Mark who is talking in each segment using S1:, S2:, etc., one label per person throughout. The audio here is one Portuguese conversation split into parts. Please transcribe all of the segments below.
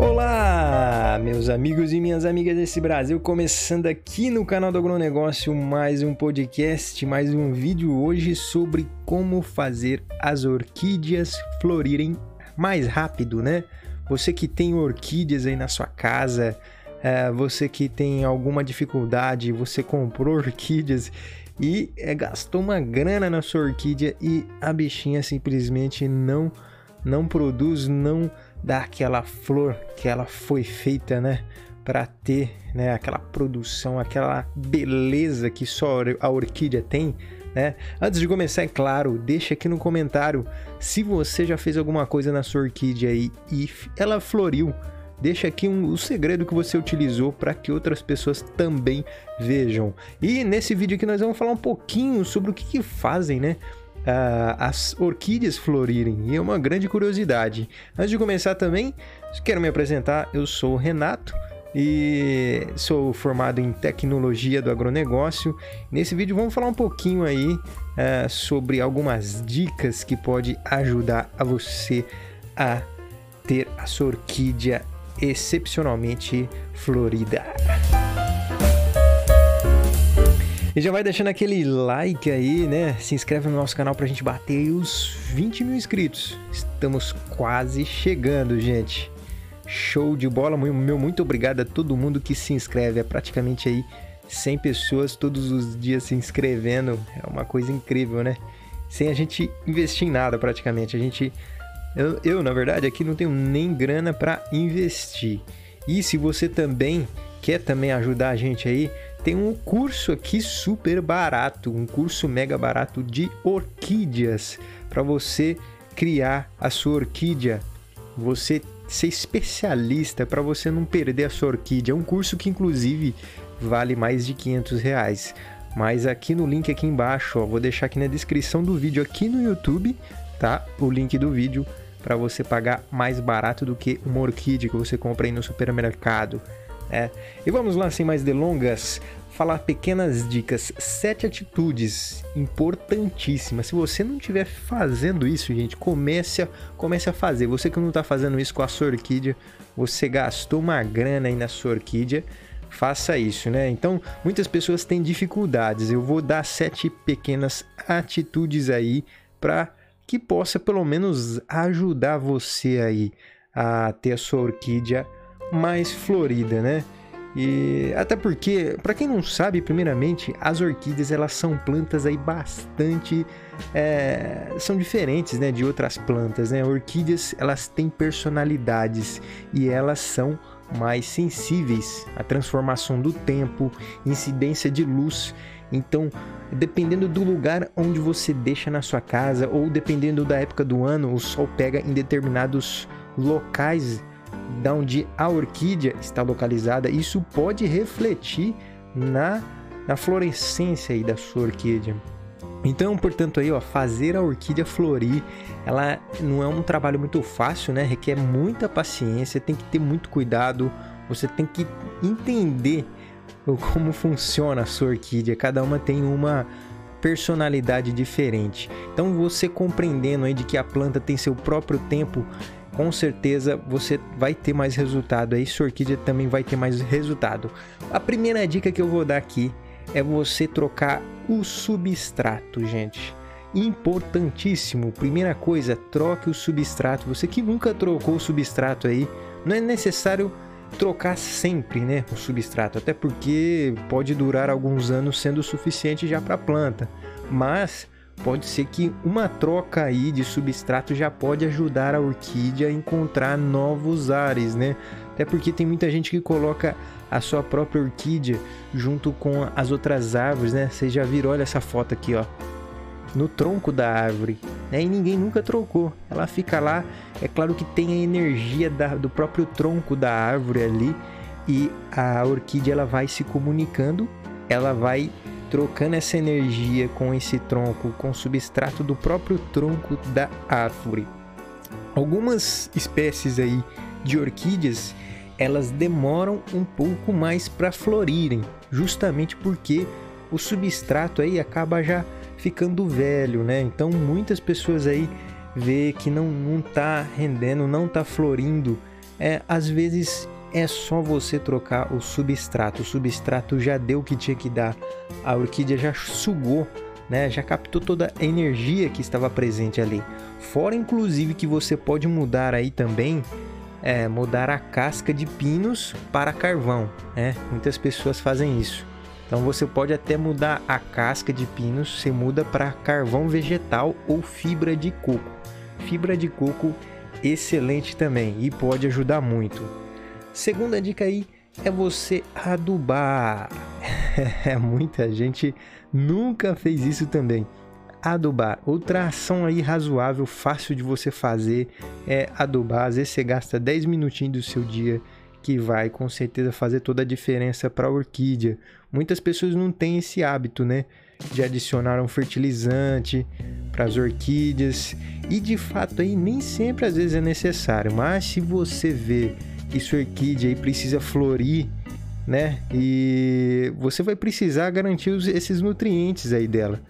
S1: Olá, meus amigos e minhas amigas desse Brasil, começando aqui no canal do Agronegócio mais um podcast, mais um vídeo hoje sobre como fazer as orquídeas florirem mais rápido, né? Você que tem orquídeas aí na sua casa, é, você que tem alguma dificuldade, você comprou orquídeas e é, gastou uma grana na sua orquídea e a bichinha simplesmente não não produz, não dá aquela flor que ela foi feita, né, para ter, né, aquela produção, aquela beleza que só a orquídea tem, né? Antes de começar, é claro, deixa aqui no comentário se você já fez alguma coisa na sua orquídea aí e ela floriu. Deixa aqui um, o segredo que você utilizou para que outras pessoas também vejam. E nesse vídeo aqui nós vamos falar um pouquinho sobre o que, que fazem, né? Uh, as orquídeas florirem e é uma grande curiosidade. Antes de começar também, quero me apresentar. Eu sou o Renato e sou formado em tecnologia do agronegócio. Nesse vídeo vamos falar um pouquinho aí uh, sobre algumas dicas que pode ajudar a você a ter a sua orquídea excepcionalmente florida. E já vai deixando aquele like aí, né? Se inscreve no nosso canal pra gente bater os 20 mil inscritos. Estamos quase chegando, gente. Show de bola, meu muito obrigado a todo mundo que se inscreve. É praticamente aí 100 pessoas todos os dias se inscrevendo. É uma coisa incrível, né? Sem a gente investir em nada praticamente. A gente eu, eu, na verdade, aqui não tenho nem grana para investir. E se você também quer também ajudar a gente aí, tem um curso aqui super barato, um curso mega barato de orquídeas para você criar a sua orquídea. Você ser especialista para você não perder a sua orquídea. É um curso que inclusive vale mais de 500 reais. Mas aqui no link aqui embaixo, ó, vou deixar aqui na descrição do vídeo aqui no YouTube, tá? O link do vídeo para você pagar mais barato do que uma orquídea que você compra aí no supermercado. É. E vamos lá, sem mais delongas, falar pequenas dicas, sete atitudes importantíssimas. Se você não estiver fazendo isso, gente, comece a, comece a fazer. Você que não está fazendo isso com a sua orquídea, você gastou uma grana aí na sua orquídea, faça isso, né? Então, muitas pessoas têm dificuldades. Eu vou dar sete pequenas atitudes aí para que possa pelo menos ajudar você aí a ter a sua orquídea mais florida, né? E até porque, para quem não sabe, primeiramente, as orquídeas elas são plantas aí bastante é, são diferentes, né, de outras plantas, né? Orquídeas elas têm personalidades e elas são mais sensíveis à transformação do tempo, incidência de luz. Então, dependendo do lugar onde você deixa na sua casa ou dependendo da época do ano, o sol pega em determinados locais da onde a orquídea está localizada. Isso pode refletir na, na florescência aí da sua orquídea. Então, portanto, aí, ó, fazer a orquídea florir, ela não é um trabalho muito fácil, né? Requer muita paciência, tem que ter muito cuidado, você tem que entender como funciona a sua orquídea. Cada uma tem uma personalidade diferente. Então você compreendendo aí de que a planta tem seu próprio tempo, com certeza você vai ter mais resultado aí, sua orquídea também vai ter mais resultado. A primeira dica que eu vou dar aqui é você trocar o substrato, gente. Importantíssimo. Primeira coisa, troque o substrato. Você que nunca trocou o substrato aí, não é necessário trocar sempre né, o substrato, até porque pode durar alguns anos sendo suficiente já para a planta. Mas pode ser que uma troca aí de substrato já pode ajudar a orquídea a encontrar novos ares, né? Até porque tem muita gente que coloca a sua própria orquídea junto com as outras árvores, né? Vocês já viram, olha essa foto aqui, ó no tronco da árvore, né? E ninguém nunca trocou. Ela fica lá, é claro que tem a energia da, do próprio tronco da árvore ali e a orquídea ela vai se comunicando, ela vai trocando essa energia com esse tronco, com o substrato do próprio tronco da árvore. Algumas espécies aí de orquídeas, elas demoram um pouco mais para florirem, justamente porque o substrato aí acaba já ficando velho, né? Então muitas pessoas aí vê que não não tá rendendo, não tá florindo é, às vezes é só você trocar o substrato. O substrato já deu o que tinha que dar. A orquídea já sugou, né? Já captou toda a energia que estava presente ali. Fora inclusive que você pode mudar aí também é, mudar a casca de pinos para carvão. Né? Muitas pessoas fazem isso. Então você pode até mudar a casca de pinos, você muda para carvão vegetal ou fibra de coco. Fibra de coco excelente também e pode ajudar muito. Segunda dica aí é você adubar. Muita gente nunca fez isso também adubar. Outra ação aí razoável, fácil de você fazer é adubar. Às vezes você gasta 10 minutinhos do seu dia que vai com certeza fazer toda a diferença para a orquídea. Muitas pessoas não têm esse hábito, né? De adicionar um fertilizante para as orquídeas e de fato aí nem sempre às vezes é necessário, mas se você vê que sua orquídea aí precisa florir, né? E você vai precisar garantir esses nutrientes aí dela.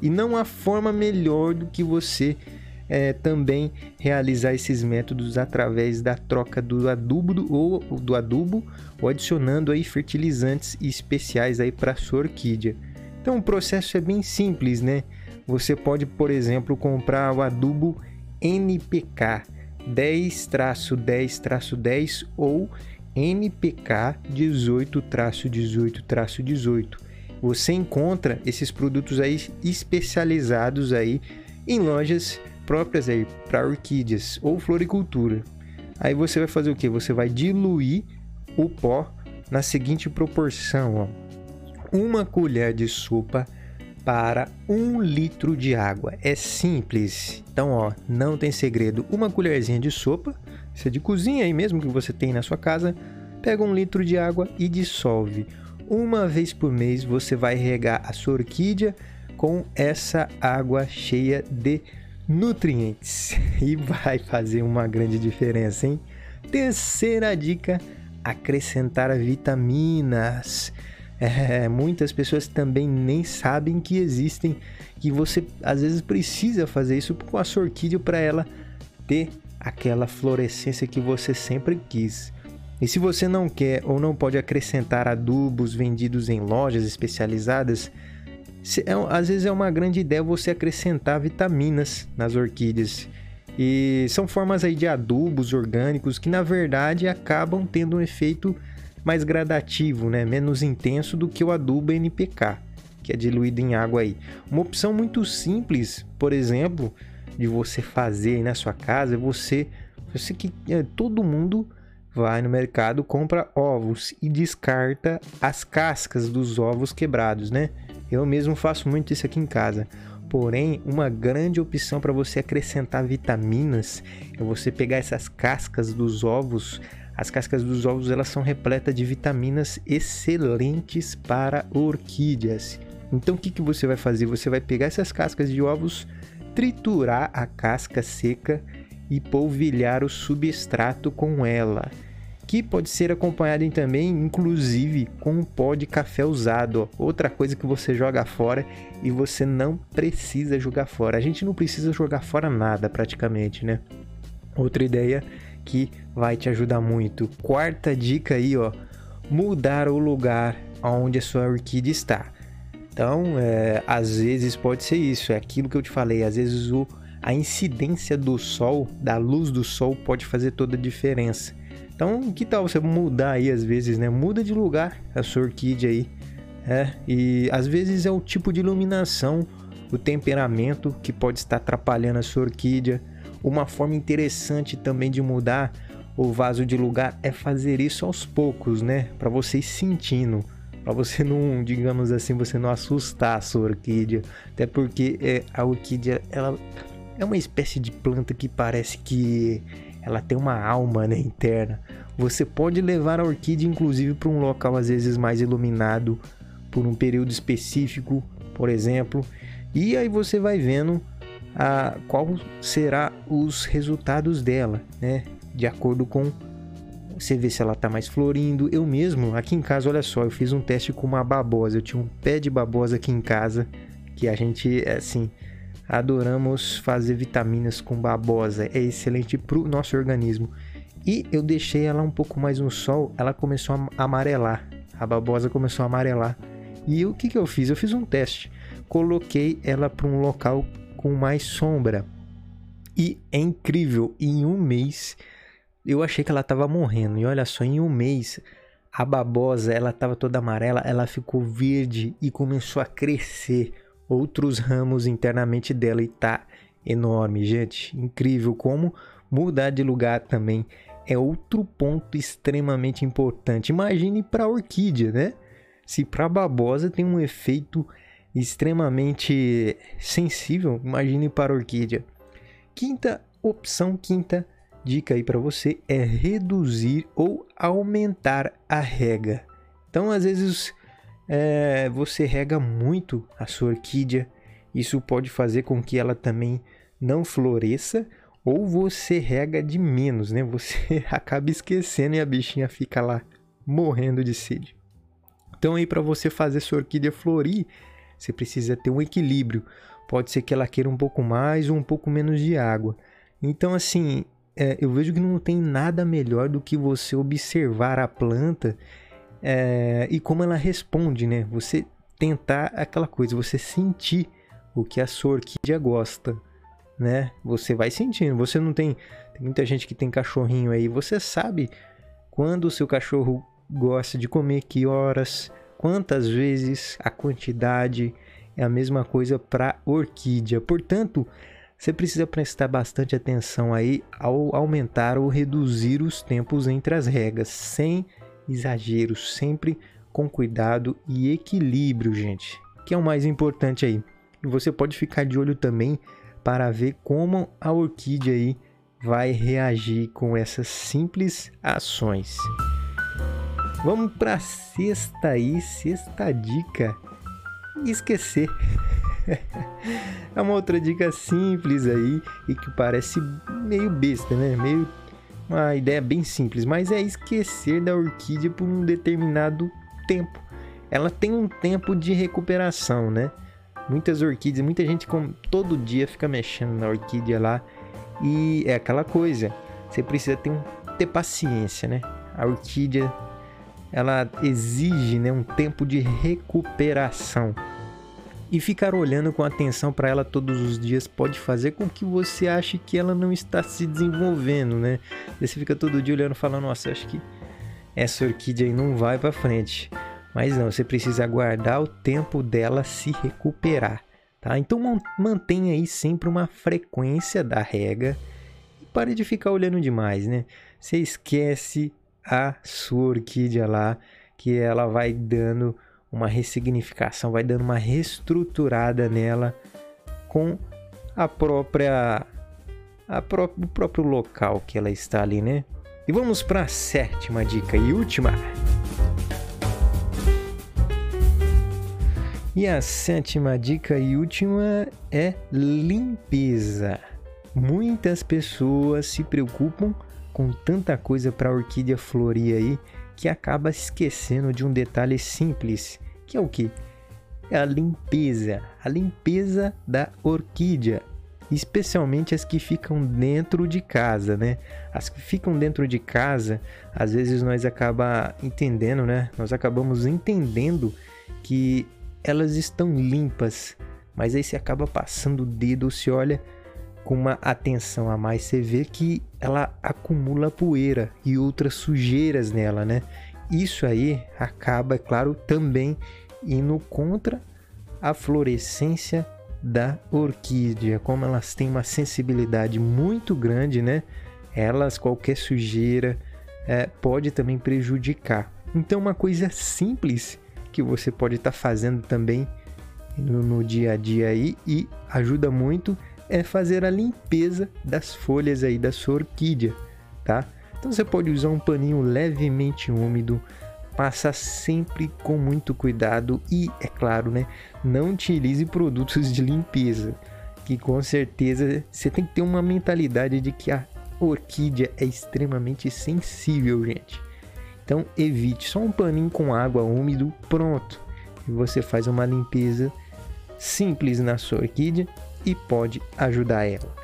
S1: E não há forma melhor do que você é, também realizar esses métodos através da troca do adubo ou do adubo ou adicionando aí fertilizantes especiais aí para sua orquídea. Então o processo é bem simples, né? Você pode, por exemplo, comprar o adubo NPK 10-10-10 ou NPK 18-18-18 você encontra esses produtos aí especializados aí em lojas próprias aí para orquídeas ou floricultura. Aí você vai fazer o que? Você vai diluir o pó na seguinte proporção, ó. Uma colher de sopa para um litro de água. É simples. Então, ó, não tem segredo. Uma colherzinha de sopa, isso é de cozinha aí mesmo que você tem na sua casa. Pega um litro de água e dissolve uma vez por mês você vai regar a sua orquídea com essa água cheia de nutrientes e vai fazer uma grande diferença, hein? Terceira dica: acrescentar vitaminas. É, muitas pessoas também nem sabem que existem, que você às vezes precisa fazer isso com a sua orquídea para ela ter aquela florescência que você sempre quis. E se você não quer ou não pode acrescentar adubos vendidos em lojas especializadas, é, às vezes é uma grande ideia você acrescentar vitaminas nas orquídeas. E são formas aí de adubos orgânicos que na verdade acabam tendo um efeito mais gradativo, né? menos intenso do que o adubo NPK, que é diluído em água aí. Uma opção muito simples, por exemplo, de você fazer na sua casa é você, você que é, todo mundo vai no mercado, compra ovos e descarta as cascas dos ovos quebrados, né? Eu mesmo faço muito isso aqui em casa. Porém, uma grande opção para você acrescentar vitaminas é você pegar essas cascas dos ovos. As cascas dos ovos elas são repletas de vitaminas excelentes para orquídeas. Então, o que, que você vai fazer? Você vai pegar essas cascas de ovos, triturar a casca seca e polvilhar o substrato com ela que pode ser acompanhado também, inclusive, com um pó de café usado. Outra coisa que você joga fora e você não precisa jogar fora. A gente não precisa jogar fora nada praticamente, né? Outra ideia que vai te ajudar muito. Quarta dica aí, ó, mudar o lugar onde a sua orquídea está. Então, é, às vezes pode ser isso, é aquilo que eu te falei. Às vezes o, a incidência do sol, da luz do sol, pode fazer toda a diferença. Então, que tal você mudar aí às vezes, né? Muda de lugar a sua orquídea aí. É, e às vezes é o tipo de iluminação, o temperamento que pode estar atrapalhando a sua orquídea. Uma forma interessante também de mudar o vaso de lugar é fazer isso aos poucos, né? Para você ir sentindo, para você não, digamos assim, você não assustar a sua orquídea, até porque é, a orquídea ela é uma espécie de planta que parece que ela tem uma alma né, interna. Você pode levar a orquídea, inclusive, para um local às vezes mais iluminado, por um período específico, por exemplo, e aí você vai vendo a, qual será os resultados dela, né? De acordo com você vê se ela tá mais florindo. Eu mesmo, aqui em casa, olha só, eu fiz um teste com uma babosa. Eu tinha um pé de babosa aqui em casa que a gente, assim, adoramos fazer vitaminas com babosa. É excelente para o nosso organismo. E eu deixei ela um pouco mais no sol, ela começou a amarelar. A babosa começou a amarelar. E o que, que eu fiz? Eu fiz um teste. Coloquei ela para um local com mais sombra. E é incrível, em um mês eu achei que ela estava morrendo. E olha só, em um mês a babosa, ela estava toda amarela, ela ficou verde e começou a crescer outros ramos internamente dela e tá enorme, gente. Incrível como mudar de lugar também é outro ponto extremamente importante. Imagine para a orquídea, né? Se para a babosa tem um efeito extremamente sensível, imagine para orquídea. Quinta opção, quinta dica aí para você é reduzir ou aumentar a rega. Então, às vezes, é, você rega muito a sua orquídea, isso pode fazer com que ela também não floresça, ou você rega de menos, né? Você acaba esquecendo e a bichinha fica lá morrendo de sede. Então, aí, para você fazer sua orquídea florir, você precisa ter um equilíbrio. Pode ser que ela queira um pouco mais ou um pouco menos de água. Então, assim, é, eu vejo que não tem nada melhor do que você observar a planta é, e como ela responde, né? Você tentar aquela coisa, você sentir o que a sua orquídea gosta, né? Você vai sentindo. Você não tem, tem muita gente que tem cachorrinho aí. Você sabe quando o seu cachorro gosta de comer, que horas, quantas vezes, a quantidade é a mesma coisa para orquídea. Portanto, você precisa prestar bastante atenção aí ao aumentar ou reduzir os tempos entre as regas, sem exageros, sempre com cuidado e equilíbrio, gente, que é o mais importante aí. E você pode ficar de olho também para ver como a orquídea aí vai reagir com essas simples ações. Vamos para sexta aí, sexta dica. Esquecer. é uma outra dica simples aí e que parece meio besta, né? Meio uma ideia bem simples, mas é esquecer da orquídea por um determinado tempo. Ela tem um tempo de recuperação, né? Muitas orquídeas, muita gente todo dia fica mexendo na orquídea lá e é aquela coisa. Você precisa ter, um, ter paciência, né? A orquídea ela exige né, um tempo de recuperação. E ficar olhando com atenção para ela todos os dias pode fazer com que você ache que ela não está se desenvolvendo, né? Você fica todo dia olhando, falando, nossa, acho que essa orquídea aí não vai para frente. Mas não, você precisa aguardar o tempo dela se recuperar, tá? Então mantenha aí sempre uma frequência da rega e pare de ficar olhando demais, né? Você esquece a sua orquídea lá, que ela vai dando uma ressignificação, vai dando uma reestruturada nela com a própria a pró o próprio local que ela está ali, né? E vamos para a sétima dica e última. E a sétima dica e última é limpeza. Muitas pessoas se preocupam com tanta coisa para a orquídea florir aí que acaba esquecendo de um detalhe simples, que é o que? É a limpeza, a limpeza da orquídea, especialmente as que ficam dentro de casa, né? As que ficam dentro de casa, às vezes nós acaba entendendo, né? Nós acabamos entendendo que elas estão limpas, mas aí você acaba passando o dedo, se olha com uma atenção a mais, você vê que ela acumula poeira e outras sujeiras nela, né? Isso aí acaba, é claro, também indo contra a florescência da orquídea, como elas têm uma sensibilidade muito grande, né? Elas, qualquer sujeira é, pode também prejudicar. Então, uma coisa simples que você pode estar tá fazendo também no, no dia a dia aí e ajuda muito é fazer a limpeza das folhas aí da sua orquídea, tá? Então você pode usar um paninho levemente úmido, passar sempre com muito cuidado e, é claro, né, não utilize produtos de limpeza, que com certeza você tem que ter uma mentalidade de que a orquídea é extremamente sensível, gente. Então evite só um paninho com água úmido, pronto. E você faz uma limpeza simples na sua orquídea e pode ajudar ela.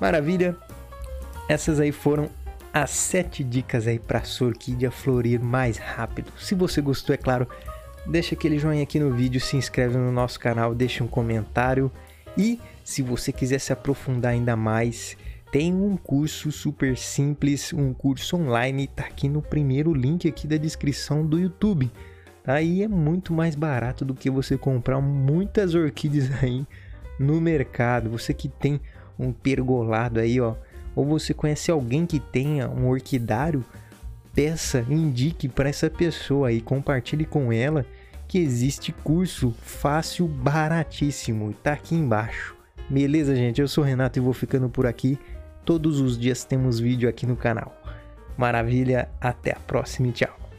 S1: Maravilha! Essas aí foram as 7 dicas aí para sua orquídea florir mais rápido. Se você gostou, é claro, deixa aquele joinha aqui no vídeo, se inscreve no nosso canal, deixa um comentário e se você quiser se aprofundar ainda mais, tem um curso super simples, um curso online, tá aqui no primeiro link aqui da descrição do YouTube. Aí é muito mais barato do que você comprar muitas orquídeas aí no mercado. Você que tem um pergolado aí, ó, ou você conhece alguém que tenha um orquidário, peça, indique para essa pessoa aí, compartilhe com ela que existe curso fácil, baratíssimo, tá aqui embaixo. Beleza, gente? Eu sou Renato e vou ficando por aqui. Todos os dias temos vídeo aqui no canal. Maravilha, até a próxima e tchau.